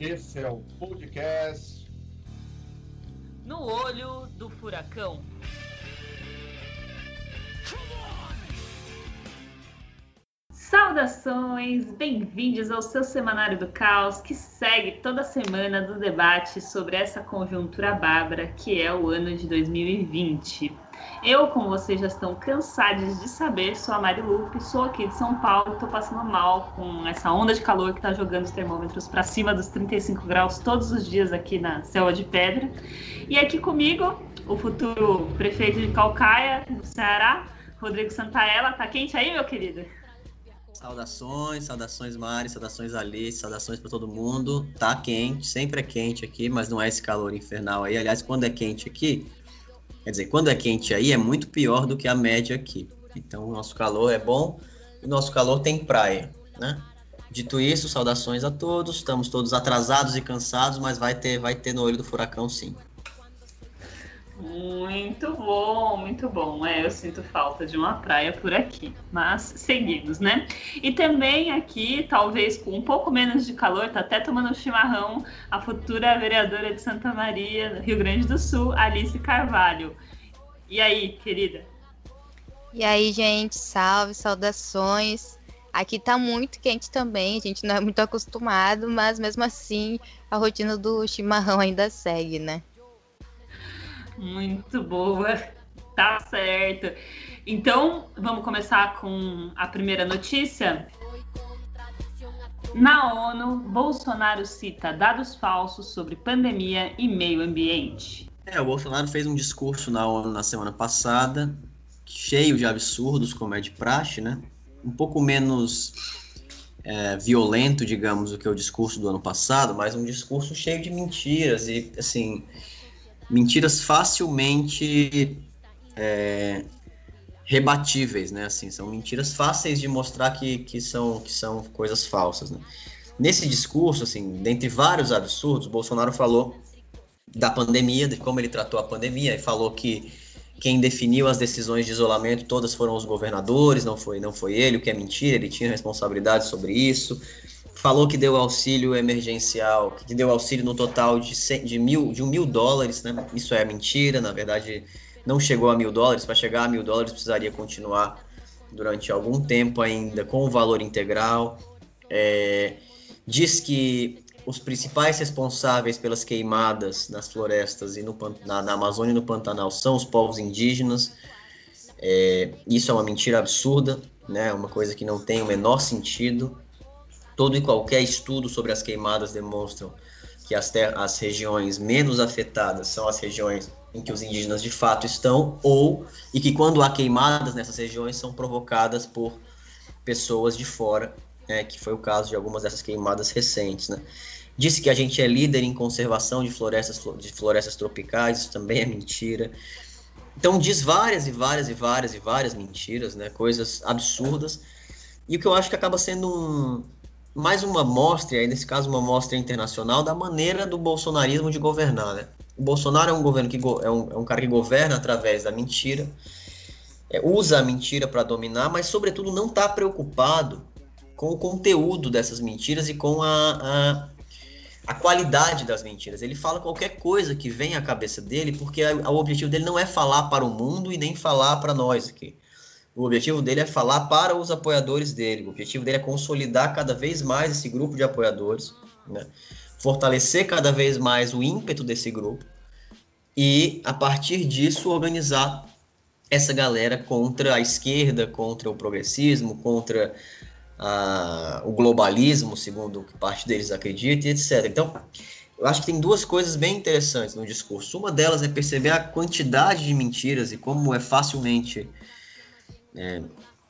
Esse é o podcast No Olho do Furacão. Saudações, bem-vindos ao seu Semanário do Caos, que segue toda semana do debate sobre essa conjuntura bárbara que é o ano de 2020. Eu, como vocês já estão cansados de saber, sou a Mari Lupe, sou aqui de São Paulo, estou passando mal com essa onda de calor que está jogando os termômetros para cima dos 35 graus todos os dias aqui na Selva de Pedra. E aqui comigo, o futuro prefeito de Calcaia, do Ceará, Rodrigo Santaella. Tá quente aí, meu querido? Saudações, saudações Mari, saudações Alice, saudações para todo mundo. Tá quente, sempre é quente aqui, mas não é esse calor infernal aí. Aliás, quando é quente aqui, quer dizer, quando é quente aí é muito pior do que a média aqui. Então, o nosso calor é bom e o nosso calor tem praia, né? Dito isso, saudações a todos. Estamos todos atrasados e cansados, mas vai ter, vai ter no olho do furacão sim. Muito bom, muito bom. É, eu sinto falta de uma praia por aqui, mas seguimos, né? E também aqui, talvez com um pouco menos de calor, tá até tomando chimarrão, a futura vereadora de Santa Maria, Rio Grande do Sul, Alice Carvalho. E aí, querida? E aí, gente, salve, saudações. Aqui tá muito quente também, a gente não é muito acostumado, mas mesmo assim a rotina do chimarrão ainda segue, né? Muito boa, tá certo. Então, vamos começar com a primeira notícia. Na ONU, Bolsonaro cita dados falsos sobre pandemia e meio ambiente. É, o Bolsonaro fez um discurso na ONU na semana passada, cheio de absurdos, como é de praxe, né? Um pouco menos é, violento, digamos, do que o discurso do ano passado, mas um discurso cheio de mentiras e, assim, mentiras facilmente é, rebatíveis, né? Assim, são mentiras fáceis de mostrar que, que, são, que são coisas falsas, né? Nesse discurso, assim, dentre vários absurdos, Bolsonaro falou da pandemia, de como ele tratou a pandemia, e falou que quem definiu as decisões de isolamento todas foram os governadores, não foi, não foi ele, o que é mentira, ele tinha responsabilidade sobre isso falou que deu auxílio emergencial, que deu auxílio no total de, 100, de, mil, de um mil dólares, né? Isso é mentira, na verdade não chegou a mil dólares, para chegar a mil dólares precisaria continuar durante algum tempo ainda com o valor integral. É, diz que os principais responsáveis pelas queimadas nas florestas e no, na, na Amazônia e no Pantanal são os povos indígenas. É, isso é uma mentira absurda, né? Uma coisa que não tem o menor sentido. Todo e qualquer estudo sobre as queimadas demonstram que as, as regiões menos afetadas são as regiões em que os indígenas de fato estão, ou e que quando há queimadas nessas regiões são provocadas por pessoas de fora, né, que foi o caso de algumas dessas queimadas recentes. Né. Disse que a gente é líder em conservação de florestas, de florestas tropicais, isso também é mentira. Então diz várias e várias e várias e várias mentiras, né, coisas absurdas, e o que eu acho que acaba sendo um, mais uma mostra, aí nesse caso uma mostra internacional, da maneira do bolsonarismo de governar. Né? O Bolsonaro é um governo que é, um, é um cara que governa através da mentira, é, usa a mentira para dominar, mas sobretudo não está preocupado com o conteúdo dessas mentiras e com a, a, a, qualidade das mentiras. Ele fala qualquer coisa que vem à cabeça dele, porque a, o objetivo dele não é falar para o mundo e nem falar para nós aqui. O objetivo dele é falar para os apoiadores dele. O objetivo dele é consolidar cada vez mais esse grupo de apoiadores, né? fortalecer cada vez mais o ímpeto desse grupo e, a partir disso, organizar essa galera contra a esquerda, contra o progressismo, contra o globalismo, segundo o que parte deles acredita, e etc. Então, eu acho que tem duas coisas bem interessantes no discurso. Uma delas é perceber a quantidade de mentiras e como é facilmente é,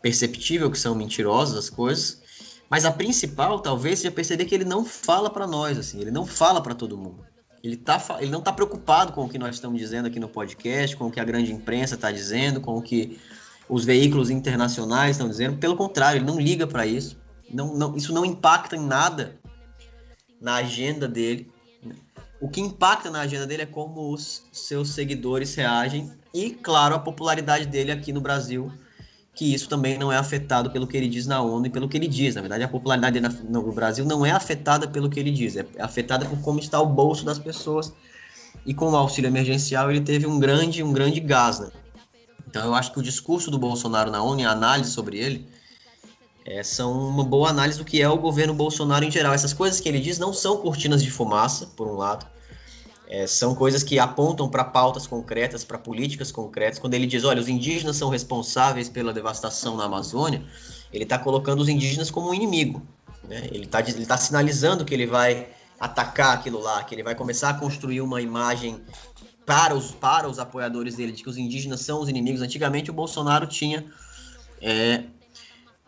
perceptível que são mentirosas as coisas, mas a principal talvez seja perceber que ele não fala para nós, assim, ele não fala para todo mundo. Ele, tá, ele não está preocupado com o que nós estamos dizendo aqui no podcast, com o que a grande imprensa está dizendo, com o que os veículos internacionais estão dizendo. Pelo contrário, ele não liga para isso. Não, não, isso não impacta em nada na agenda dele. O que impacta na agenda dele é como os seus seguidores reagem e, claro, a popularidade dele aqui no Brasil que isso também não é afetado pelo que ele diz na ONU e pelo que ele diz. Na verdade, a popularidade no Brasil não é afetada pelo que ele diz, é afetada por como está o bolso das pessoas. E com o auxílio emergencial ele teve um grande, um grande gás. Né? Então eu acho que o discurso do Bolsonaro na ONU e a análise sobre ele é, são uma boa análise do que é o governo Bolsonaro em geral. Essas coisas que ele diz não são cortinas de fumaça, por um lado, é, são coisas que apontam para pautas concretas, para políticas concretas. Quando ele diz, olha, os indígenas são responsáveis pela devastação na Amazônia, ele está colocando os indígenas como um inimigo. Né? Ele está ele tá sinalizando que ele vai atacar aquilo lá, que ele vai começar a construir uma imagem para os, para os apoiadores dele de que os indígenas são os inimigos. Antigamente o Bolsonaro tinha é,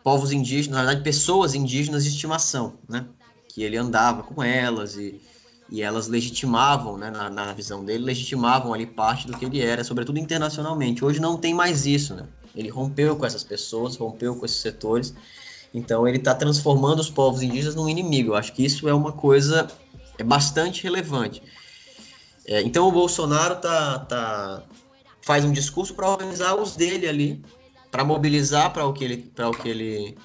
povos indígenas, na verdade pessoas indígenas de estimação, né? Que ele andava com elas e e elas legitimavam, né, na, na, visão dele, legitimavam ali parte do que ele era, sobretudo internacionalmente. Hoje não tem mais isso, né? Ele rompeu com essas pessoas, rompeu com esses setores, então ele está transformando os povos indígenas num inimigo. Eu acho que isso é uma coisa é bastante relevante. É, então o Bolsonaro tá, tá, faz um discurso para organizar os dele ali, para mobilizar para o que ele, para o que ele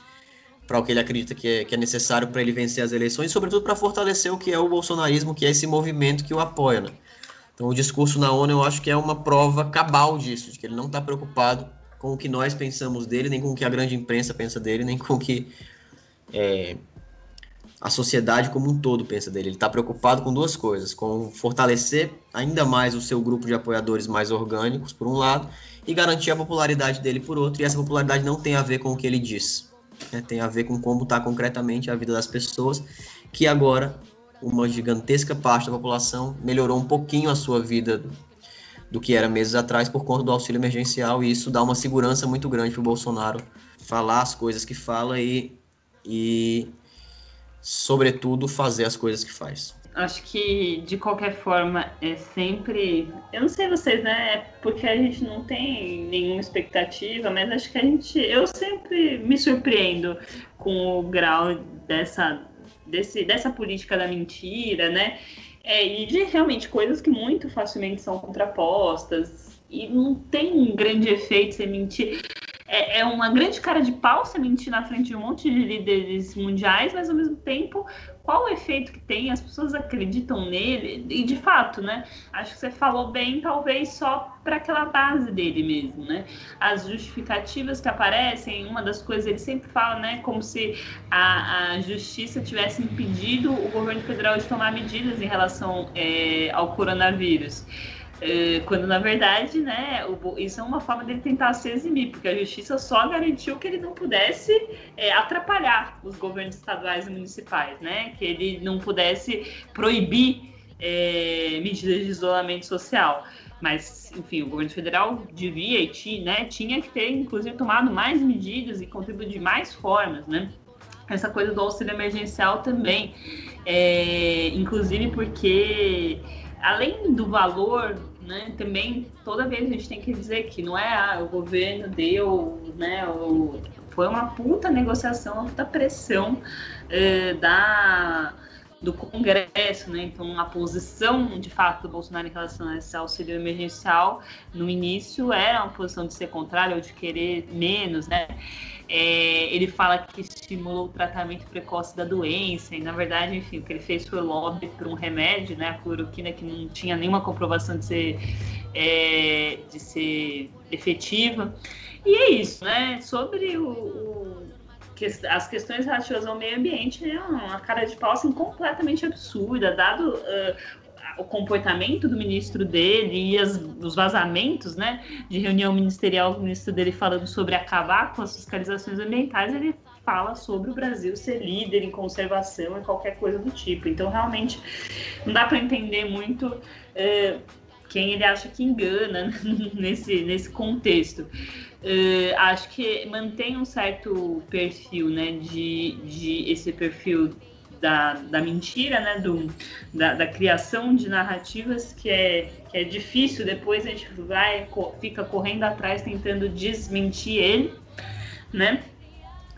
para o que ele acredita que é, que é necessário para ele vencer as eleições, e sobretudo para fortalecer o que é o bolsonarismo, que é esse movimento que o apoia. Né? Então, o discurso na ONU eu acho que é uma prova cabal disso, de que ele não está preocupado com o que nós pensamos dele, nem com o que a grande imprensa pensa dele, nem com o que é, a sociedade como um todo pensa dele. Ele está preocupado com duas coisas: com fortalecer ainda mais o seu grupo de apoiadores mais orgânicos, por um lado, e garantir a popularidade dele por outro. E essa popularidade não tem a ver com o que ele diz né, tem a ver com como está concretamente a vida das pessoas, que agora uma gigantesca parte da população melhorou um pouquinho a sua vida do, do que era meses atrás por conta do auxílio emergencial, e isso dá uma segurança muito grande para o Bolsonaro falar as coisas que fala e, e, sobretudo, fazer as coisas que faz acho que de qualquer forma é sempre. Eu não sei vocês, né? É porque a gente não tem nenhuma expectativa, mas acho que a gente. Eu sempre me surpreendo com o grau dessa, desse, dessa política da mentira, né? É, e de realmente coisas que muito facilmente são contrapostas e não tem um grande efeito sem mentir. É, é, uma grande cara de pau você mentir na frente de um monte de líderes mundiais, mas ao mesmo tempo qual o efeito que tem, as pessoas acreditam nele, e de fato, né? Acho que você falou bem, talvez só para aquela base dele mesmo, né? As justificativas que aparecem, uma das coisas ele sempre fala, né? Como se a, a justiça tivesse impedido o governo federal de tomar medidas em relação é, ao coronavírus. É, quando na verdade, né, isso é uma forma dele tentar se eximir, porque a justiça só garantiu que ele não pudesse é, atrapalhar os governos estaduais e municipais, né, que ele não pudesse proibir é, medidas de isolamento social. Mas, enfim, o governo federal devia e tinha, né, tinha que ter, inclusive, tomado mais medidas e contribuído de mais formas, né? Essa coisa do auxílio emergencial também, é, inclusive porque além do valor, né, também toda vez a gente tem que dizer que não é ah, o governo deu, né, o, foi uma puta negociação, uma puta pressão eh, da do Congresso, né? Então a posição de fato do Bolsonaro em relação a esse auxílio emergencial no início era uma posição de ser contrária ou de querer menos, né? É, ele fala que estimulou o tratamento precoce da doença, e na verdade, enfim, o que ele fez foi lobby para um remédio, né, a cloroquina, que não tinha nenhuma comprovação de ser, é, de ser efetiva. E é isso, né? Sobre o, o as questões relativas ao meio ambiente, é uma cara de pau assim, completamente absurda, dado uh, o comportamento do ministro dele e as, os vazamentos, né, de reunião ministerial do ministro dele falando sobre acabar com as fiscalizações ambientais, ele fala sobre o Brasil ser líder em conservação e qualquer coisa do tipo. Então, realmente, não dá para entender muito é, quem ele acha que engana nesse, nesse contexto. É, acho que mantém um certo perfil, né, de, de esse perfil da, da mentira, né, do, da, da, criação de narrativas que é, que é difícil, depois a gente vai, fica correndo atrás tentando desmentir ele, né?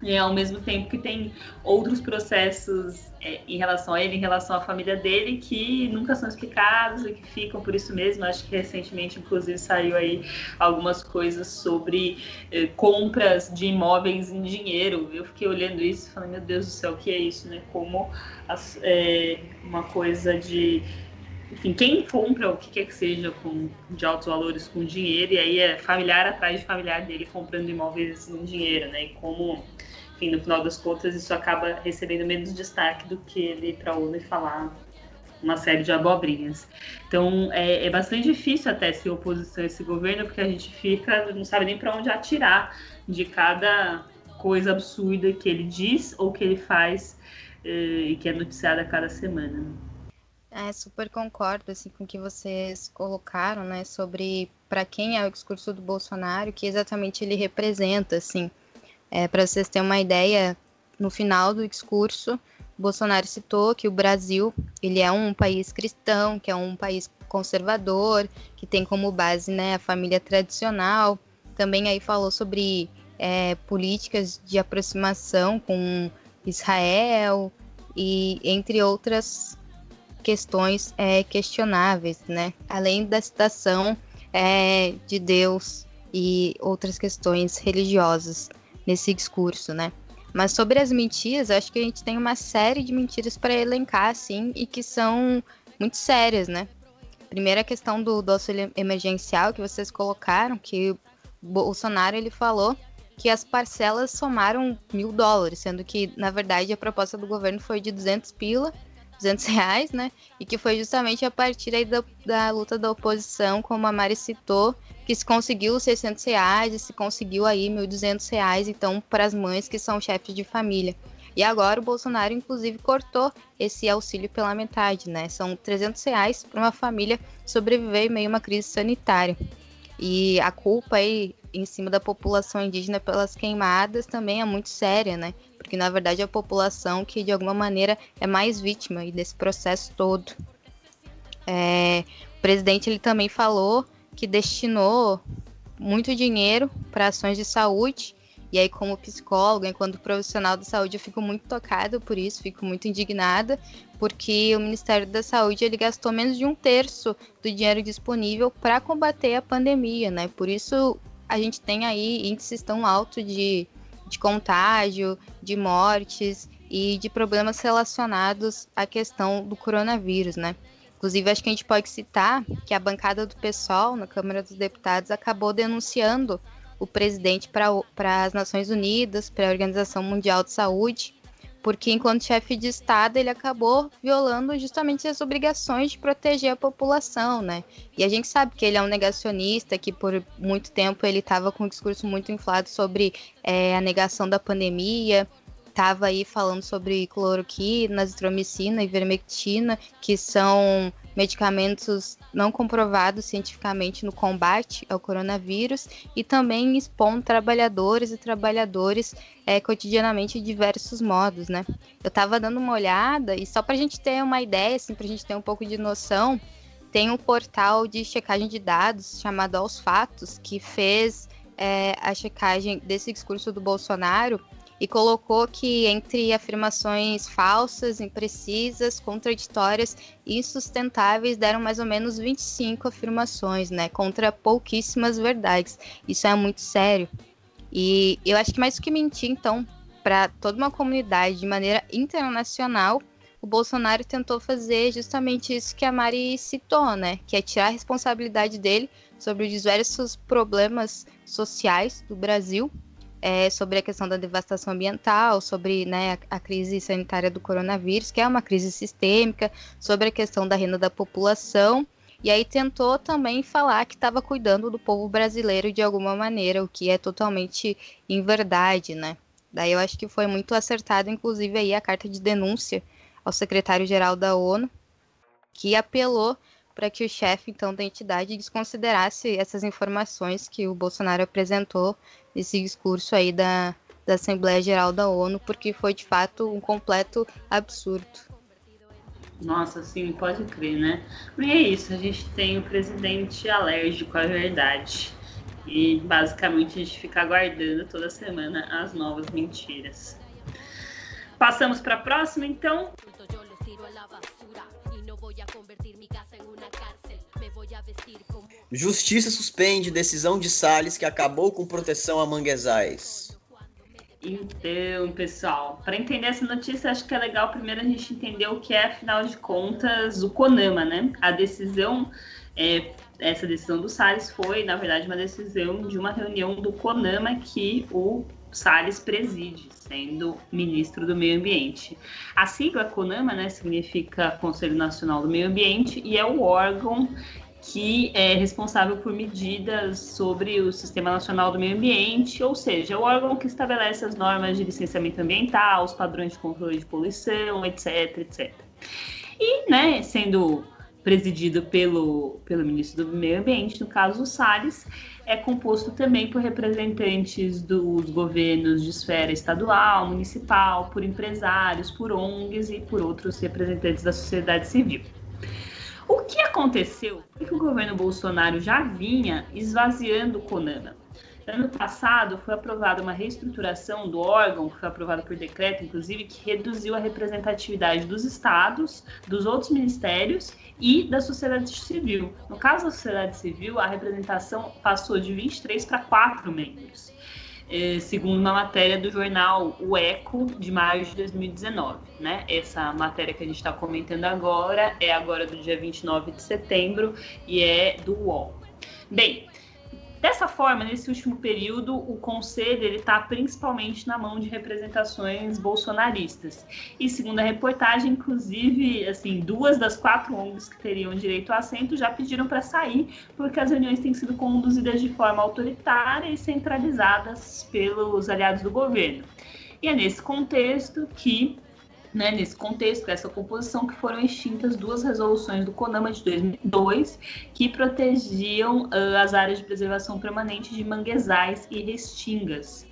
E ao mesmo tempo que tem outros processos é, em relação a ele, em relação à família dele, que nunca são explicados e que ficam por isso mesmo. Acho que recentemente, inclusive, saiu aí algumas coisas sobre é, compras de imóveis em dinheiro. Eu fiquei olhando isso e falei, meu Deus do céu, o que é isso, né? Como as, é, uma coisa de enfim, quem compra o que quer que seja com, de altos valores com dinheiro, e aí é familiar atrás de familiar dele comprando imóveis em dinheiro, né? E como, enfim, no final das contas, isso acaba recebendo menos destaque do que ele para a e falar uma série de abobrinhas. Então, é, é, bastante difícil até ser oposição a esse governo, porque a gente fica, não sabe nem para onde atirar de cada coisa absurda que ele diz ou que ele faz eh, e que é noticiada a cada semana. É, super concordo assim, com o que vocês colocaram, né, sobre para quem é o discurso do Bolsonaro, que exatamente ele representa, assim. É, para vocês terem uma ideia, no final do discurso, Bolsonaro citou que o Brasil, ele é um país cristão, que é um país conservador, que tem como base, né, a família tradicional. Também aí falou sobre é, políticas de aproximação com Israel e entre outras questões é, questionáveis, né? Além da citação é, de Deus e outras questões religiosas nesse discurso, né? Mas sobre as mentiras, acho que a gente tem uma série de mentiras para elencar, assim, e que são muito sérias, né? Primeira questão do, do auxílio emergencial que vocês colocaram, que Bolsonaro ele falou que as parcelas somaram mil dólares, sendo que, na verdade, a proposta do governo foi de 200 pila 200 reais, né? E que foi justamente a partir aí da, da luta da oposição, como a Mari citou, que se conseguiu 600 reais e se conseguiu aí 1.200 reais, então, para as mães que são chefes de família. E agora o Bolsonaro, inclusive, cortou esse auxílio pela metade, né? São 300 reais para uma família sobreviver em meio a uma crise sanitária. E a culpa aí em cima da população indígena pelas queimadas também é muito séria, né? Porque na verdade é a população que de alguma maneira é mais vítima desse processo todo. É, o presidente ele também falou que destinou muito dinheiro para ações de saúde e aí, como psicóloga, enquanto profissional da saúde, eu fico muito tocada por isso, fico muito indignada, porque o Ministério da Saúde ele gastou menos de um terço do dinheiro disponível para combater a pandemia, né? Por isso a gente tem aí índices tão altos de, de contágio, de mortes e de problemas relacionados à questão do coronavírus, né? Inclusive, acho que a gente pode citar que a bancada do PSOL na Câmara dos Deputados acabou denunciando o presidente para as Nações Unidas, para a Organização Mundial de Saúde, porque enquanto chefe de Estado ele acabou violando justamente as obrigações de proteger a população, né? E a gente sabe que ele é um negacionista, que por muito tempo ele estava com um discurso muito inflado sobre é, a negação da pandemia, estava aí falando sobre cloroquina, azitromicina e vermectina, que são medicamentos não comprovados cientificamente no combate ao coronavírus e também expondo trabalhadores e trabalhadores é, cotidianamente de diversos modos, né? Eu estava dando uma olhada e só para a gente ter uma ideia, assim, para a gente ter um pouco de noção, tem um portal de checagem de dados chamado Aos Fatos que fez é, a checagem desse discurso do Bolsonaro e colocou que entre afirmações falsas, imprecisas, contraditórias e insustentáveis deram mais ou menos 25 afirmações, né, contra pouquíssimas verdades. Isso é muito sério. E eu acho que mais do que mentir, então, para toda uma comunidade de maneira internacional, o Bolsonaro tentou fazer justamente isso que a Mari citou, né? Que é tirar a responsabilidade dele sobre os diversos problemas sociais do Brasil é, sobre a questão da devastação ambiental, sobre né, a, a, crise sanitária do coronavírus, que é uma crise sistêmica, sobre a questão da renda da população. E aí tentou também falar que estava cuidando do povo brasileiro de alguma maneira, o que é totalmente inverdade, né? Daí eu acho que foi muito acertado, inclusive, aí a carta de denúncia ao secretário-geral da ONU, que apelou para que o chefe, então, da entidade desconsiderasse essas informações que o Bolsonaro apresentou nesse discurso aí da, da Assembleia Geral da ONU, porque foi, de fato, um completo absurdo. Nossa, sim, pode crer, né? E é isso, a gente tem o presidente alérgico à verdade. E basicamente a gente fica aguardando toda semana as novas mentiras. Passamos para a próxima, então. Justiça suspende decisão de Salles que acabou com proteção a manguezais. Então, pessoal, para entender essa notícia, acho que é legal primeiro a gente entender o que é, afinal de contas, o CONAMA, né? A decisão, é, essa decisão do Salles foi, na verdade, uma decisão de uma reunião do CONAMA que o Salles preside, sendo ministro do Meio Ambiente. A sigla CONAMA, né, significa Conselho Nacional do Meio Ambiente e é o órgão que é responsável por medidas sobre o Sistema Nacional do Meio Ambiente, ou seja, o órgão que estabelece as normas de licenciamento ambiental, os padrões de controle de poluição, etc, etc. E, né, sendo presidido pelo, pelo ministro do Meio Ambiente, no caso o Salles, é composto também por representantes dos governos de esfera estadual, municipal, por empresários, por ONGs e por outros representantes da sociedade civil. O que aconteceu é que o governo Bolsonaro já vinha esvaziando o CONAMA. Ano passado foi aprovada uma reestruturação do órgão, que foi aprovado por decreto, inclusive, que reduziu a representatividade dos estados, dos outros ministérios e da sociedade civil. No caso da sociedade civil, a representação passou de 23 para 4 membros. Eh, segundo uma matéria do jornal O Eco, de maio de 2019. Né? Essa matéria que a gente está comentando agora é agora do dia 29 de setembro e é do UOL. Bem, Dessa forma, nesse último período, o conselho está principalmente na mão de representações bolsonaristas. E segundo a reportagem, inclusive, assim, duas das quatro ONGs que teriam direito a assento já pediram para sair, porque as reuniões têm sido conduzidas de forma autoritária e centralizadas pelos aliados do governo. E é nesse contexto que né, nesse contexto, essa composição, que foram extintas duas resoluções do CONAMA de 2002 que protegiam uh, as áreas de preservação permanente de manguezais e restingas.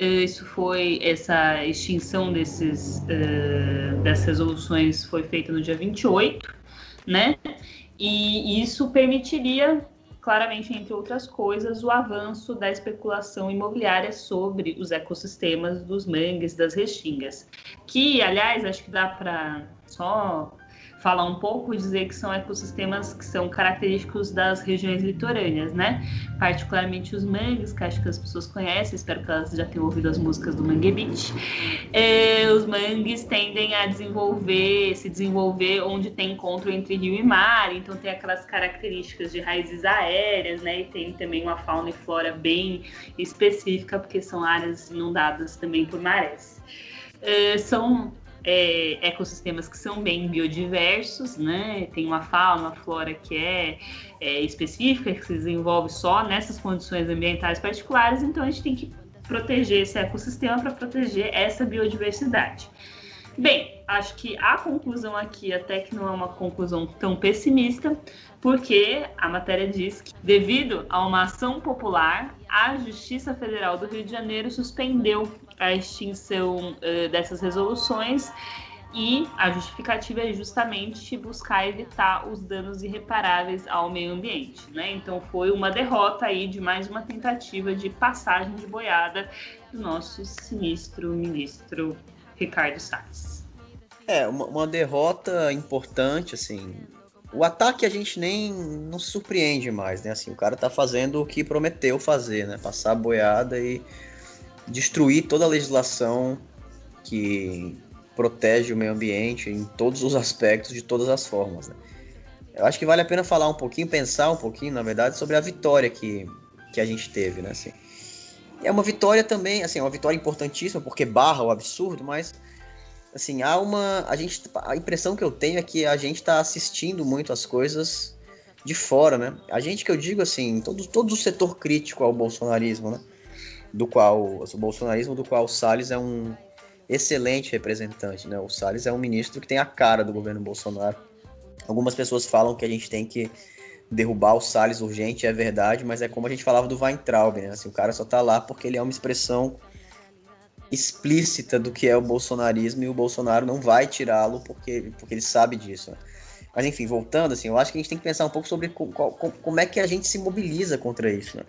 Uh, isso foi, essa extinção desses, uh, dessas resoluções foi feita no dia 28, né? E isso permitiria claramente, entre outras coisas, o avanço da especulação imobiliária sobre os ecossistemas dos mangues, das restingas. Que, aliás, acho que dá para só falar um pouco e dizer que são ecossistemas que são característicos das regiões litorâneas, né? Particularmente os mangues, que acho que as pessoas conhecem, espero que elas já tenham ouvido as músicas do Mangue Beach. É, os mangues tendem a desenvolver, se desenvolver onde tem encontro entre rio e mar, então tem aquelas características de raízes aéreas, né? E tem também uma fauna e flora bem específica, porque são áreas inundadas também por marés. É, são é, ecossistemas que são bem biodiversos, né? Tem uma fauna, uma flora que é, é, específica, que se desenvolve só nessas condições ambientais particulares, então a gente tem que proteger esse ecossistema para proteger essa biodiversidade. Bem, acho que a conclusão aqui até que não é uma conclusão tão pessimista, porque a matéria diz que, devido a uma ação popular, a Justiça Federal do Rio de Janeiro suspendeu a extinção uh, dessas resoluções e a justificativa é justamente buscar evitar os danos irreparáveis ao meio ambiente, né? Então foi uma derrota aí de mais uma tentativa de passagem de boiada do nosso sinistro ministro Ricardo Salles. É, uma, uma derrota importante, assim. O ataque a gente nem não surpreende mais, né? Assim, o cara tá fazendo o que prometeu fazer, né? Passar a boiada e destruir toda a legislação que protege o meio ambiente em todos os aspectos, de todas as formas. Né? Eu acho que vale a pena falar um pouquinho, pensar um pouquinho, na verdade, sobre a vitória que, que a gente teve, né? Assim, é uma vitória também, assim, é uma vitória importantíssima, porque barra o absurdo, mas assim, há uma. A, gente, a impressão que eu tenho é que a gente está assistindo muito as coisas de fora, né? A gente que eu digo assim, todo, todo o setor crítico ao bolsonarismo, né? Do qual o bolsonarismo do qual o Salles é um excelente representante, né? O Salles é um ministro que tem a cara do governo Bolsonaro. Algumas pessoas falam que a gente tem que derrubar o Salles urgente, é verdade, mas é como a gente falava do Weintraub, né? Assim, o cara só tá lá porque ele é uma expressão explícita do que é o bolsonarismo e o Bolsonaro não vai tirá-lo porque, porque ele sabe disso. Né? Mas enfim, voltando, assim, eu acho que a gente tem que pensar um pouco sobre como, como é que a gente se mobiliza contra isso, né?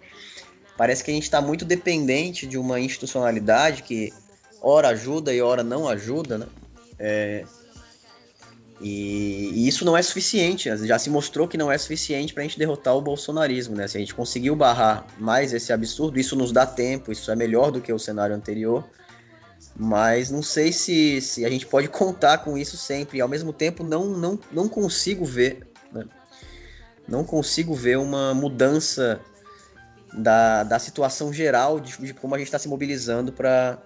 Parece que a gente está muito dependente de uma institucionalidade que ora ajuda e ora não ajuda, né? É, e, e, isso não é suficiente, né? já se mostrou que não é suficiente para a gente derrotar o bolsonarismo, né? Se a gente conseguiu barrar mais esse absurdo, isso nos dá tempo, isso é melhor do que o cenário anterior, mas não sei se, se a gente pode contar com isso sempre, e ao mesmo tempo não, não, não consigo ver, né? não consigo ver uma mudança da, da situação geral de, de como a gente está se mobilizando para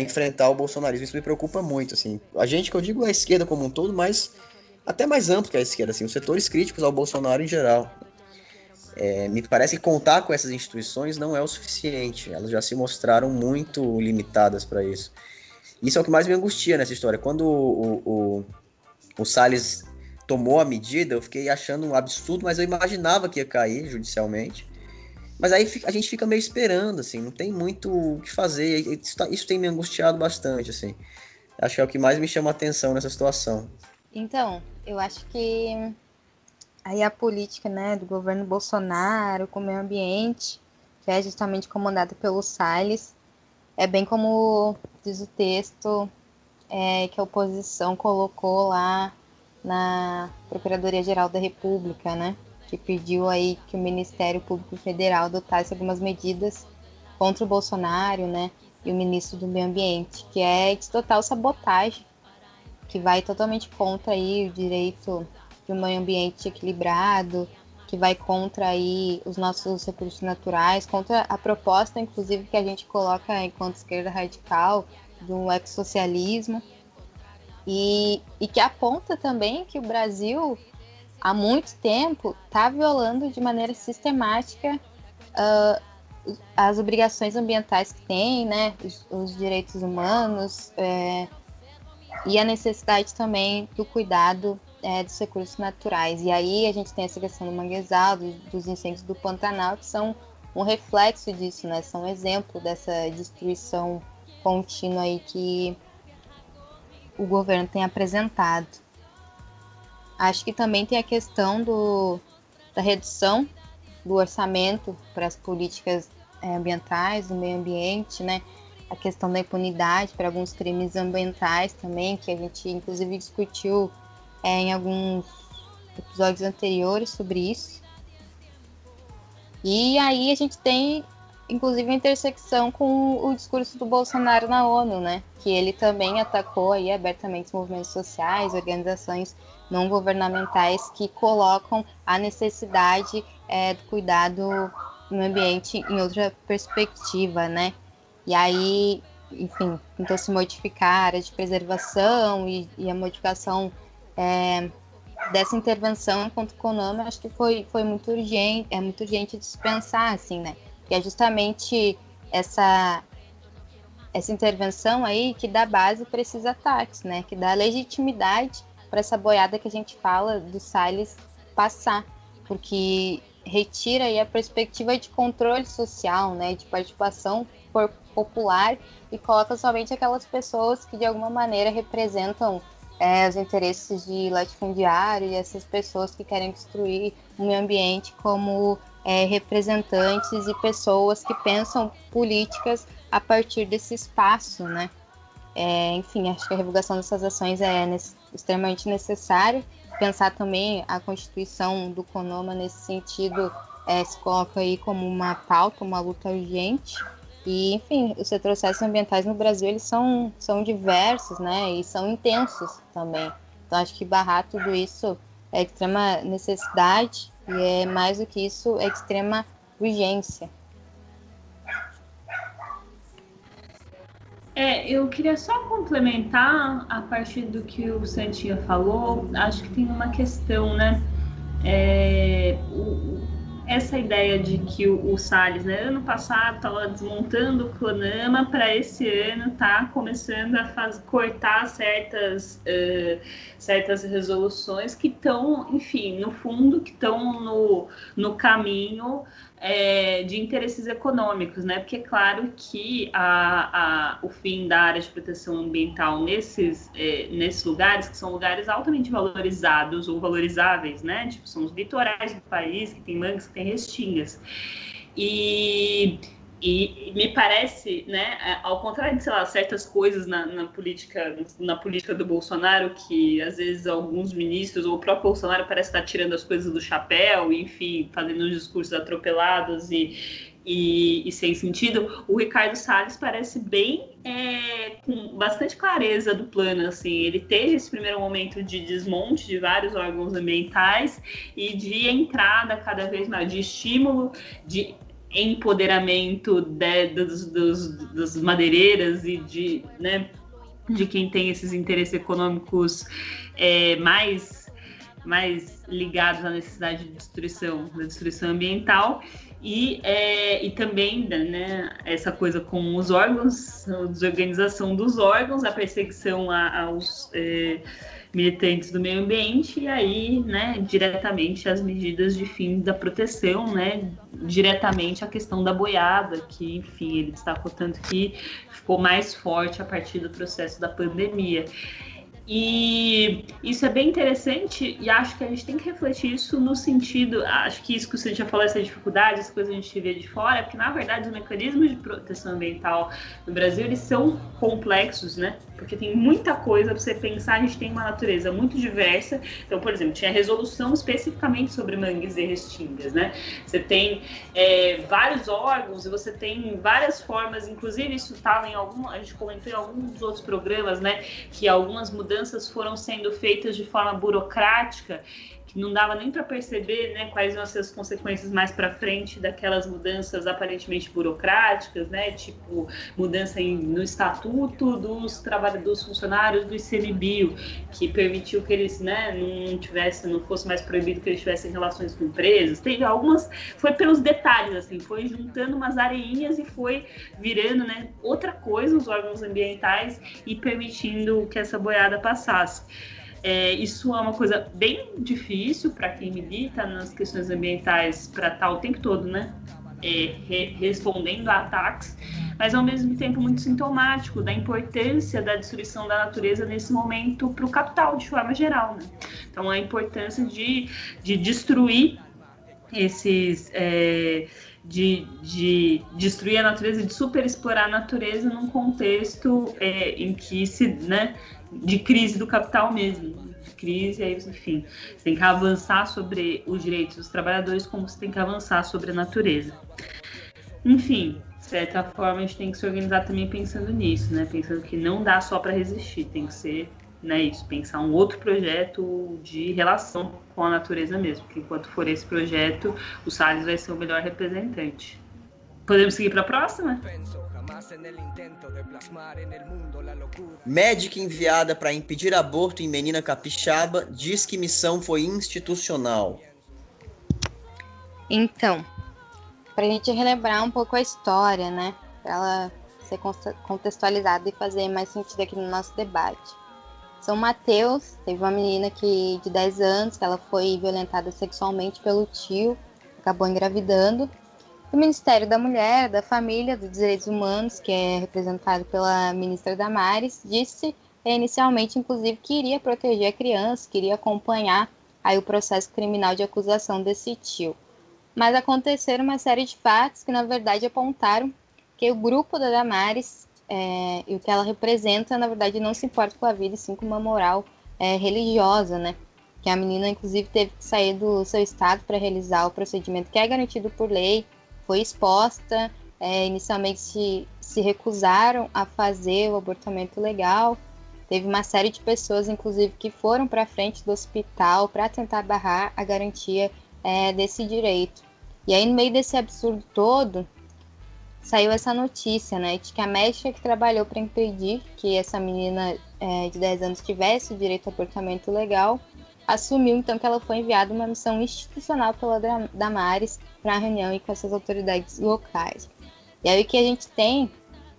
enfrentar o bolsonarismo. Isso me preocupa muito, assim. A gente, que eu digo, é a esquerda como um todo, mas até mais amplo que a esquerda, assim, os setores críticos ao Bolsonaro em geral. É, me parece que contar com essas instituições não é o suficiente. Elas já se mostraram muito limitadas para isso. Isso é o que mais me angustia nessa história. Quando o, o, o Salles tomou a medida, eu fiquei achando um absurdo, mas eu imaginava que ia cair judicialmente. Mas aí a gente fica meio esperando, assim, não tem muito o que fazer. Isso, tá, isso tem me angustiado bastante, assim. Acho que é o que mais me chama a atenção nessa situação. Então, eu acho que aí a política, né, do governo Bolsonaro com o meio ambiente, que é justamente comandada pelo Salles, é bem como diz o texto é, que a oposição colocou lá na Procuradoria-Geral da República, né? Que pediu aí que o Ministério Público Federal adotasse algumas medidas contra o Bolsonaro, né, e o ministro do Meio Ambiente, que é de total sabotagem, que vai totalmente contra aí o direito de um meio ambiente equilibrado, que vai contra aí os nossos recursos naturais, contra a proposta, inclusive, que a gente coloca enquanto esquerda radical do ex-socialismo, e, e que aponta também que o Brasil há muito tempo está violando de maneira sistemática uh, as obrigações ambientais que tem, né, os, os direitos humanos é, e a necessidade também do cuidado é, dos recursos naturais. E aí a gente tem essa questão do manguezal, do, dos incêndios do Pantanal, que são um reflexo disso, né, são um exemplo dessa destruição contínua aí que o governo tem apresentado. Acho que também tem a questão do, da redução do orçamento para as políticas é, ambientais, do meio ambiente, né? A questão da impunidade para alguns crimes ambientais também, que a gente inclusive discutiu é, em alguns episódios anteriores sobre isso. E aí a gente tem, inclusive, a intersecção com o discurso do Bolsonaro na ONU, né? Que ele também atacou aí abertamente os movimentos sociais, organizações não governamentais que colocam a necessidade é, do cuidado no ambiente em outra perspectiva, né? E aí, enfim, tentou se modificar a área de preservação e, e a modificação é, dessa intervenção enquanto econômica, acho que foi, foi muito urgente, é muito urgente dispensar, assim, né? Que é justamente essa essa intervenção aí que dá base para esses ataques, né? Que dá legitimidade para essa boiada que a gente fala do Salles passar, porque retira aí a perspectiva de controle social, né, de participação popular e coloca somente aquelas pessoas que de alguma maneira representam é, os interesses de latifundiário e essas pessoas que querem destruir o meio ambiente como é, representantes e pessoas que pensam políticas a partir desse espaço, né? É, enfim, acho que a revogação dessas ações é extremamente necessária. Pensar também a constituição do CONOMA nesse sentido é, se coloca aí como uma pauta, uma luta urgente. E, enfim, os retrocessos ambientais no Brasil eles são, são diversos, né? E são intensos também. Então, acho que barrar tudo isso é extrema necessidade e é mais do que isso, é extrema urgência. É, eu queria só complementar a partir do que o Santinha falou. Acho que tem uma questão, né? É, o, essa ideia de que o, o Salles, né, ano passado estava desmontando o Conama, para esse ano tá começando a faz, cortar certas, uh, certas resoluções que estão, enfim, no fundo, que estão no, no caminho é, de interesses econômicos, né? Porque é claro que a, a, o fim da área de proteção ambiental nesses, é, nesses lugares, que são lugares altamente valorizados ou valorizáveis, né? Tipo, são os litorais do país, que tem mangues, que tem restingas. E e me parece, né, ao contrário de, sei lá, certas coisas na, na, política, na política do Bolsonaro, que às vezes alguns ministros ou o próprio Bolsonaro parece estar tirando as coisas do chapéu, enfim, fazendo uns discursos atropelados e, e, e sem sentido, o Ricardo Salles parece bem é, com bastante clareza do plano, assim, ele teve esse primeiro momento de desmonte de vários órgãos ambientais e de entrada cada vez mais de estímulo, de empoderamento de, dos, dos, dos madeireiras e de, né, de quem tem esses interesses econômicos é, mais, mais ligados à necessidade de destruição, da destruição ambiental. E, é, e também né, essa coisa com os órgãos, a desorganização dos órgãos, a perseguição aos é, militantes do meio ambiente e aí, né, diretamente as medidas de fim da proteção, né, diretamente a questão da boiada, que, enfim, ele destacou tanto que ficou mais forte a partir do processo da pandemia. E isso é bem interessante e acho que a gente tem que refletir isso no sentido, acho que isso que você já falou, essa dificuldade, essa coisa a gente vê de fora, porque na verdade os mecanismos de proteção ambiental no Brasil, eles são complexos, né? Porque tem muita coisa para você pensar, a gente tem uma natureza muito diversa. Então, por exemplo, tinha resolução especificamente sobre mangues e restingas, né? Você tem é, vários órgãos e você tem várias formas, inclusive isso estava em algum, a gente comentou em alguns dos outros programas, né? Que algumas mudanças foram sendo feitas de forma burocrática que não dava nem para perceber né, quais iam ser as consequências mais para frente daquelas mudanças aparentemente burocráticas, né, tipo mudança em, no estatuto dos trabalhadores, dos funcionários do ICMBio, que permitiu que eles né, não tivessem, não fosse mais proibido que eles tivessem relações com empresas. Teve algumas, foi pelos detalhes, assim, foi juntando umas areinhas e foi virando né, outra coisa os órgãos ambientais e permitindo que essa boiada passasse. É, isso é uma coisa bem difícil para quem milita nas questões ambientais, para estar tá o tempo todo, né? É, re respondendo a ataques, mas ao mesmo tempo muito sintomático da importância da destruição da natureza nesse momento para o capital, de forma geral. Né? Então, a importância de, de destruir esses. É, de, de destruir a natureza, de superexplorar a natureza num contexto é, em que se, né, de crise do capital mesmo, crise, aí, enfim, você tem que avançar sobre os direitos dos trabalhadores como você tem que avançar sobre a natureza. Enfim, de certa forma a gente tem que se organizar também pensando nisso, né? Pensando que não dá só para resistir, tem que ser né, isso, pensar um outro projeto de relação com a natureza mesmo, porque enquanto for esse projeto, o Salles vai ser o melhor representante. Podemos seguir para a próxima? Médica enviada para impedir aborto em menina capixaba diz que missão foi institucional. Então, para a gente relembrar um pouco a história, né? Para ela ser contextualizada e fazer mais sentido aqui no nosso debate. São Mateus teve uma menina que de 10 anos que ela foi violentada sexualmente pelo tio, acabou engravidando o Ministério da Mulher, da Família, dos Direitos Humanos, que é representado pela ministra Damares, disse inicialmente, inclusive, que iria proteger a criança, queria acompanhar aí o processo criminal de acusação desse tio. Mas aconteceram uma série de fatos que, na verdade, apontaram que o grupo da Damares é, e o que ela representa, na verdade, não se importa com a vida, e sim com uma moral é, religiosa, né? Que a menina, inclusive, teve que sair do seu estado para realizar o procedimento que é garantido por lei, foi exposta. É, inicialmente se, se recusaram a fazer o abortamento legal. Teve uma série de pessoas, inclusive, que foram para frente do hospital para tentar barrar a garantia é, desse direito. E aí, no meio desse absurdo todo, saiu essa notícia, né, de que a médica que trabalhou para impedir que essa menina é, de 10 anos tivesse o direito ao abortamento legal, assumiu então que ela foi enviada uma missão institucional pela Damares para a reunião e com essas autoridades locais. E aí o que a gente tem,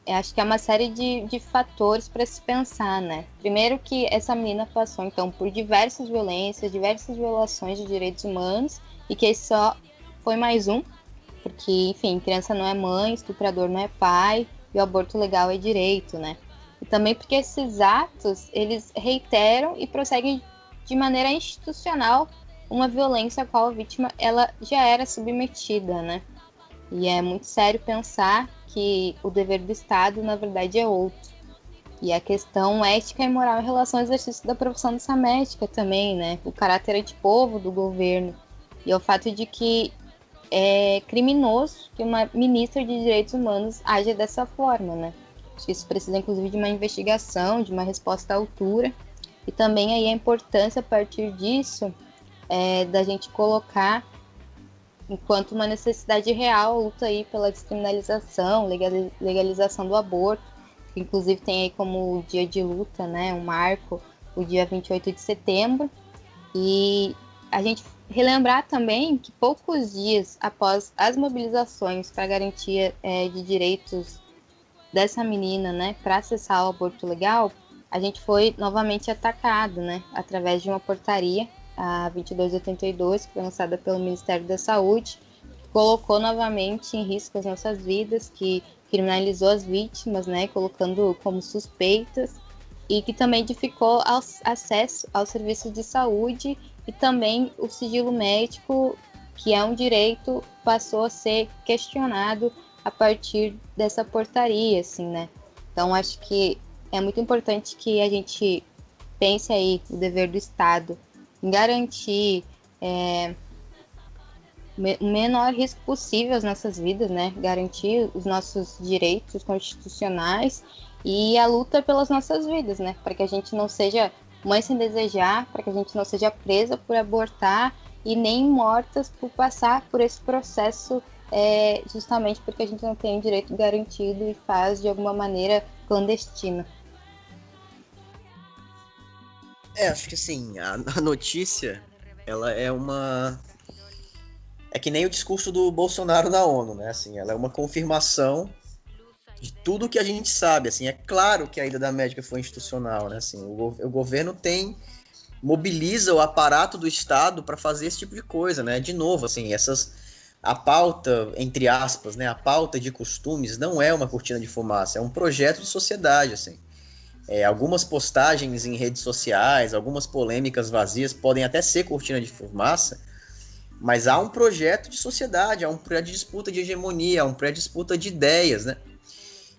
eu acho que é uma série de, de fatores para se pensar, né? Primeiro que essa menina passou então por diversas violências, diversas violações de direitos humanos e que esse só foi mais um, porque enfim, criança não é mãe, estuprador não é pai e o aborto legal é direito, né? E também porque esses atos eles reiteram e prosseguem de maneira institucional uma violência a qual a vítima ela já era submetida, né? E é muito sério pensar que o dever do Estado, na verdade, é outro. E a questão ética e moral em relação ao exercício da profissão dessa médica também, né? O caráter antipovo do governo. E o fato de que é criminoso que uma ministra de Direitos Humanos haja dessa forma, né? Acho que isso precisa, inclusive, de uma investigação, de uma resposta à altura. E também aí a importância, a partir disso, é, da gente colocar enquanto uma necessidade real a luta aí pela descriminalização, legalização do aborto, que inclusive tem aí como dia de luta, né, um marco, o dia 28 de setembro. E a gente relembrar também que poucos dias após as mobilizações para garantia é, de direitos dessa menina, né, para acessar o aborto legal, a gente foi novamente atacado, né, através de uma portaria, a 2282, que foi lançada pelo Ministério da Saúde, que colocou novamente em risco as nossas vidas, que criminalizou as vítimas, né, colocando como suspeitas, e que também dificultou acesso aos serviços de saúde e também o sigilo médico, que é um direito, passou a ser questionado a partir dessa portaria, assim, né? Então acho que é muito importante que a gente pense aí o dever do Estado garantir é, o menor risco possível às nossas vidas, né? Garantir os nossos direitos constitucionais e a luta pelas nossas vidas, né? Para que a gente não seja mãe sem desejar, para que a gente não seja presa por abortar e nem mortas por passar por esse processo é, justamente porque a gente não tem o direito garantido e faz de alguma maneira clandestina. É, acho que assim, a, a notícia, ela é uma. É que nem o discurso do Bolsonaro na ONU, né? Assim, ela é uma confirmação de tudo que a gente sabe. Assim, é claro que a ida da médica foi institucional, né? Assim, o, o governo tem mobiliza o aparato do Estado para fazer esse tipo de coisa, né? De novo, assim, essas a pauta, entre aspas, né, a pauta de costumes não é uma cortina de fumaça, é um projeto de sociedade, assim. É, algumas postagens em redes sociais, algumas polêmicas vazias podem até ser cortina de fumaça, mas há um projeto de sociedade, há um projeto de hegemonia, há um projeto de disputa de ideias, né?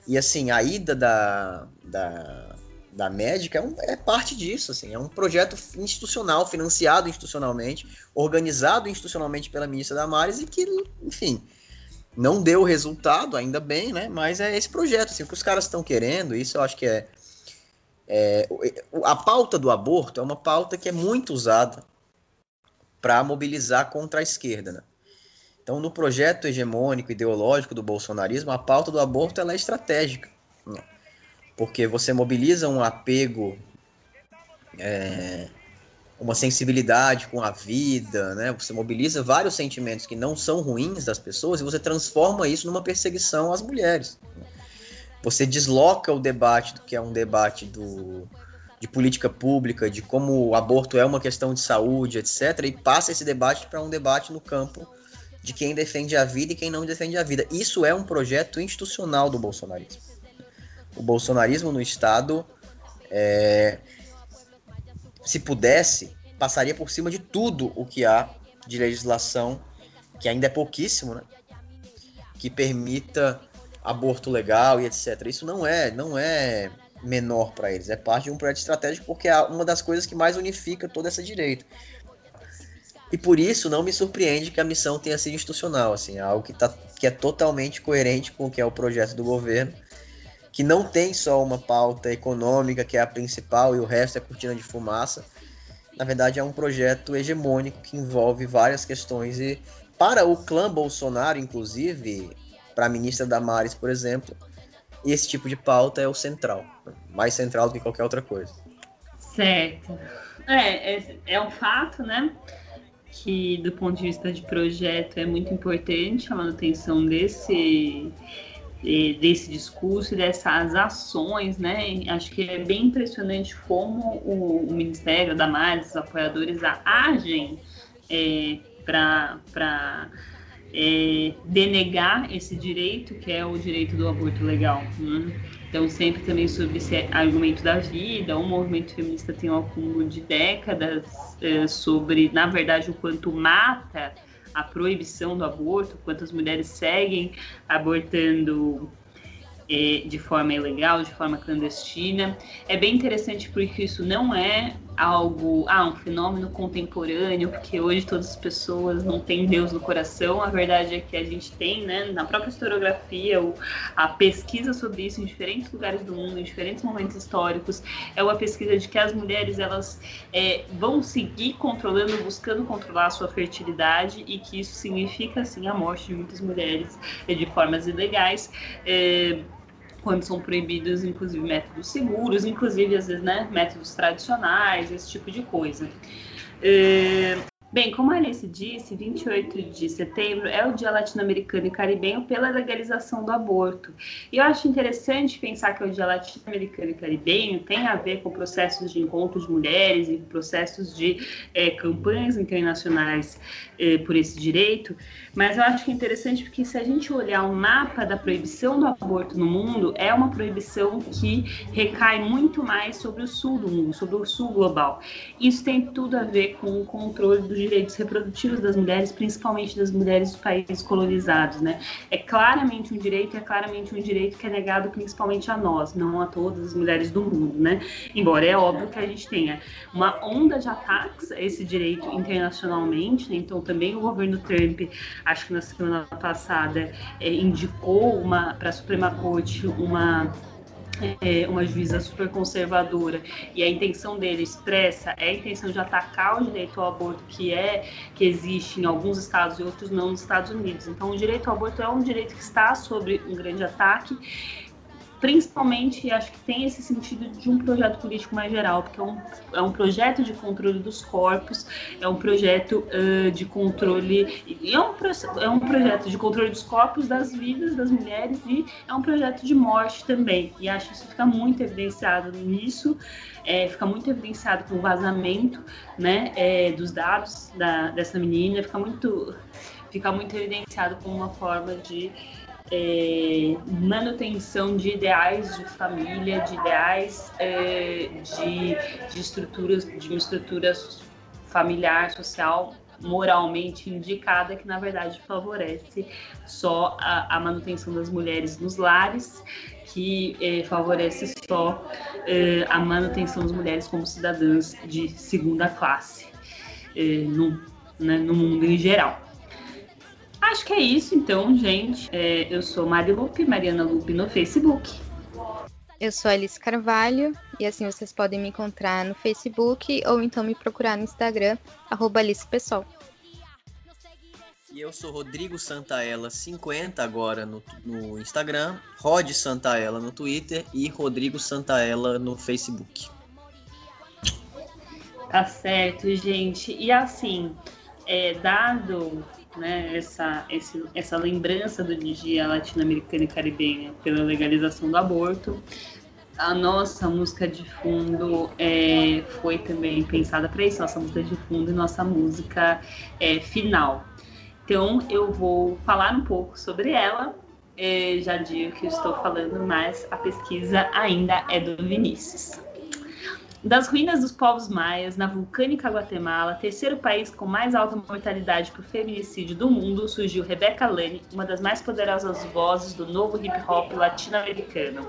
E assim, a ida da, da, da médica é, um, é, parte disso, assim, é um projeto institucional, financiado institucionalmente, organizado institucionalmente pela ministra Damares e que, enfim, não deu resultado, ainda bem, né? Mas é esse projeto, assim, o que os caras estão querendo, isso eu acho que é, é a pauta do aborto é uma pauta que é muito usada para mobilizar contra a esquerda, né? Então, no projeto hegemônico ideológico do bolsonarismo, a pauta do aborto ela é estratégica. Né? porque você mobiliza um apego, é, uma sensibilidade com a vida, né? Você mobiliza vários sentimentos que não são ruins das pessoas e você transforma isso numa perseguição às mulheres. Você desloca o debate do que é um debate do, de política pública, de como o aborto é uma questão de saúde, etc., e passa esse debate para um debate no campo de quem defende a vida e quem não defende a vida. Isso é um projeto institucional do bolsonarismo o bolsonarismo no Estado, é, se pudesse, passaria por cima de tudo o que há de legislação, que ainda é pouquíssimo, né? que permita aborto legal e etc. Isso não é, não é menor para eles, é parte de um projeto estratégico porque é uma das coisas que mais unifica toda essa direita. E por isso não me surpreende que a missão tenha sido institucional, assim, algo que, tá, que é totalmente coerente com o que é o projeto do governo que não tem só uma pauta econômica, que é a principal, e o resto é cortina de fumaça. Na verdade, é um projeto hegemônico que envolve várias questões. E para o clã Bolsonaro, inclusive, para a ministra Damares, por exemplo, esse tipo de pauta é o central, mais central do que qualquer outra coisa. Certo. É, é, é um fato, né? Que do ponto de vista de projeto é muito importante a manutenção desse desse discurso e dessas ações, né? Acho que é bem impressionante como o, o Ministério da Maris, os apoiadores agem é, para é, denegar esse direito, que é o direito do aborto legal. Né? Então, sempre também sobre esse argumento da vida, o movimento feminista tem um acúmulo de décadas é, sobre, na verdade, o quanto mata a proibição do aborto, quantas mulheres seguem abortando é, de forma ilegal, de forma clandestina. É bem interessante porque isso não é algo, ah, um fenômeno contemporâneo, porque hoje todas as pessoas não têm Deus no coração. A verdade é que a gente tem, né, na própria historiografia, o, a pesquisa sobre isso em diferentes lugares do mundo, em diferentes momentos históricos, é uma pesquisa de que as mulheres elas é, vão seguir controlando, buscando controlar a sua fertilidade e que isso significa, assim, a morte de muitas mulheres é, de formas ilegais. É, quando são proibidos, inclusive, métodos seguros, inclusive, às vezes, né, métodos tradicionais, esse tipo de coisa. É, Bem, como a Alice disse, 28 de setembro é o Dia Latino-Americano e Caribenho pela legalização do aborto. E eu acho interessante pensar que o Dia Latino-Americano e Caribenho tem a ver com processos de encontro de mulheres e processos de é, campanhas internacionais é, por esse direito, mas eu acho que é interessante porque se a gente olhar o mapa da proibição do aborto no mundo, é uma proibição que recai muito mais sobre o sul do mundo, sobre o sul global. Isso tem tudo a ver com o controle dos direitos reprodutivos das mulheres, principalmente das mulheres dos países colonizados, né? É claramente um direito, é claramente um direito que é negado principalmente a nós, não a todas as mulheres do mundo, né? Embora é óbvio que a gente tenha uma onda de ataques a esse direito internacionalmente, né? então também o governo Trump acho que na semana passada, é, indicou uma para a Suprema Corte uma é, uma juíza super conservadora e a intenção dele expressa é a intenção de atacar o direito ao aborto que é que existe em alguns estados e outros não nos Estados Unidos. Então o direito ao aborto é um direito que está sob um grande ataque principalmente acho que tem esse sentido de um projeto político mais geral, porque é um, é um projeto de controle dos corpos, é um projeto uh, de controle, é um, é um projeto de controle dos corpos, das vidas das mulheres e é um projeto de morte também. E acho que isso fica muito evidenciado nisso, é, fica muito evidenciado com o vazamento né, é, dos dados da, dessa menina, fica muito, fica muito evidenciado como uma forma de é, manutenção de ideais de família, de ideais é, de, de estruturas, de uma estrutura familiar, social, moralmente indicada, que na verdade favorece só a, a manutenção das mulheres nos lares, que é, favorece só é, a manutenção das mulheres como cidadãs de segunda classe é, no, né, no mundo em geral. Acho que é isso então, gente. É, eu sou Mari Lupe, Mariana Lupe no Facebook. Eu sou Alice Carvalho e assim vocês podem me encontrar no Facebook ou então me procurar no Instagram, arroba Alice Pessoal. E eu sou Rodrigo Santaella 50 agora no, no Instagram, Rod Santaella no Twitter e Rodrigo Santaella no Facebook. Tá certo, gente. E assim, é, dado né, essa, esse, essa lembrança do Dia Latino-Americana e Caribenha pela legalização do aborto. A nossa música de fundo é, foi também pensada para isso, nossa música de fundo e nossa música é, final. Então eu vou falar um pouco sobre ela. É, já digo que estou falando, mas a pesquisa ainda é do Vinícius. Das ruínas dos povos maias, na vulcânica Guatemala, terceiro país com mais alta mortalidade por feminicídio do mundo, surgiu Rebecca Lane, uma das mais poderosas vozes do novo hip hop latino-americano.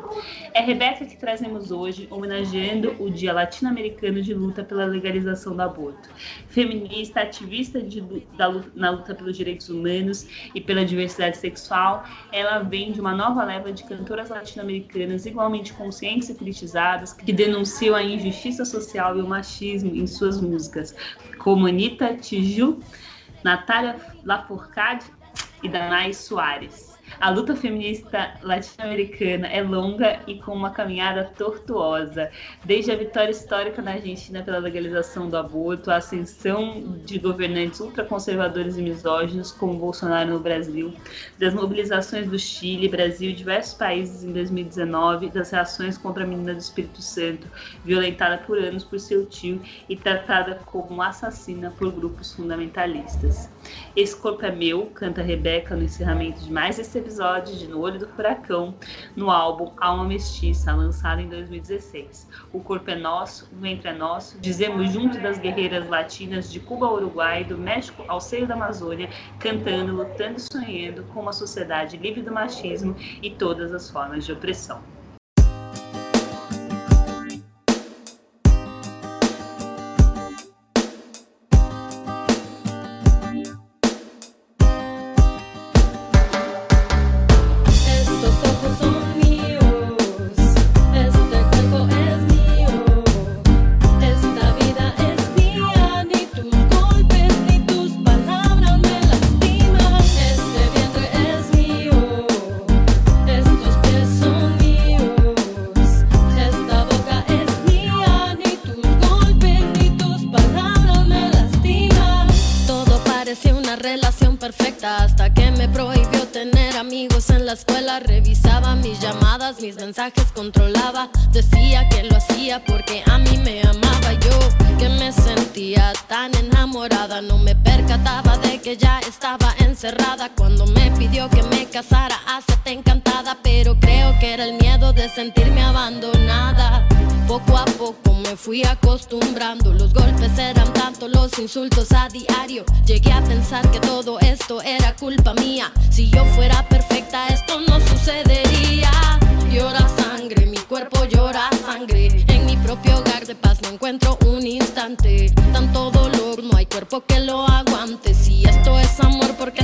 É Rebecca que trazemos hoje, homenageando o Dia Latino-Americano de Luta pela Legalização do Aborto. Feminista, ativista de, da, na luta pelos direitos humanos e pela diversidade sexual, ela vem de uma nova leva de cantoras latino-americanas igualmente conscientes e politizadas que denunciam a injustiça injustiça social e o machismo em suas músicas, como Anitta Tiju, Natália Lafourcade e Danai Soares. A luta feminista latino-americana é longa e com uma caminhada tortuosa. Desde a vitória histórica na Argentina pela legalização do aborto, a ascensão de governantes ultraconservadores e misóginos, como Bolsonaro no Brasil, das mobilizações do Chile, Brasil e diversos países em 2019, das reações contra a menina do Espírito Santo, violentada por anos por seu tio e tratada como assassina por grupos fundamentalistas. Esse corpo é meu, canta Rebeca no encerramento de mais esse episódio de No Olho do Furacão, no álbum Alma Mestiça, lançado em 2016. O corpo é nosso, o ventre é nosso, dizemos junto das guerreiras latinas de Cuba ao Uruguai, do México ao seio da Amazônia, cantando, lutando e sonhando com uma sociedade livre do machismo e todas as formas de opressão. Mensajes controlaba. Decía que lo hacía porque a mí me amaba yo, que me sentía tan enamorada. No me percataba de que ya estaba encerrada cuando me pidió que me casara. Hacete encantada, pero creo que era el miedo de sentirme abandonada. Poco a poco me fui acostumbrando, los golpes eran tanto, los insultos a diario. Llegué a pensar que todo esto era culpa mía. Si yo fuera perfecta, esto no sucedería llora sangre, mi cuerpo llora sangre. En mi propio hogar de paz no encuentro un instante. Tanto dolor, no hay cuerpo que lo aguante. Si esto es amor, ¿por qué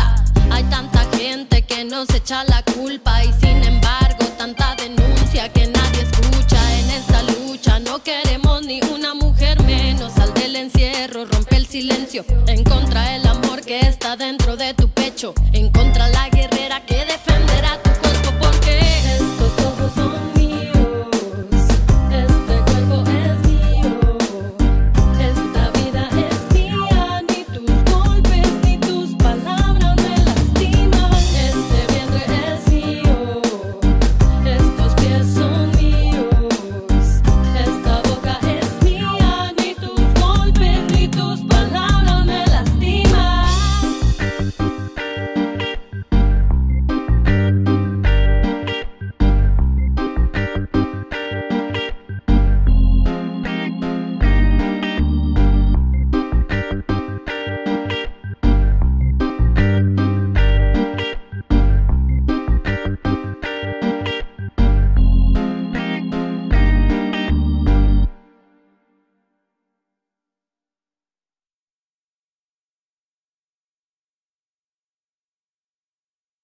Gente que nos echa la culpa y sin embargo tanta denuncia que nadie escucha en esta lucha. No queremos ni una mujer menos. Sal del encierro, rompe el silencio. En contra el amor que está dentro de tu pecho. En contra la defiende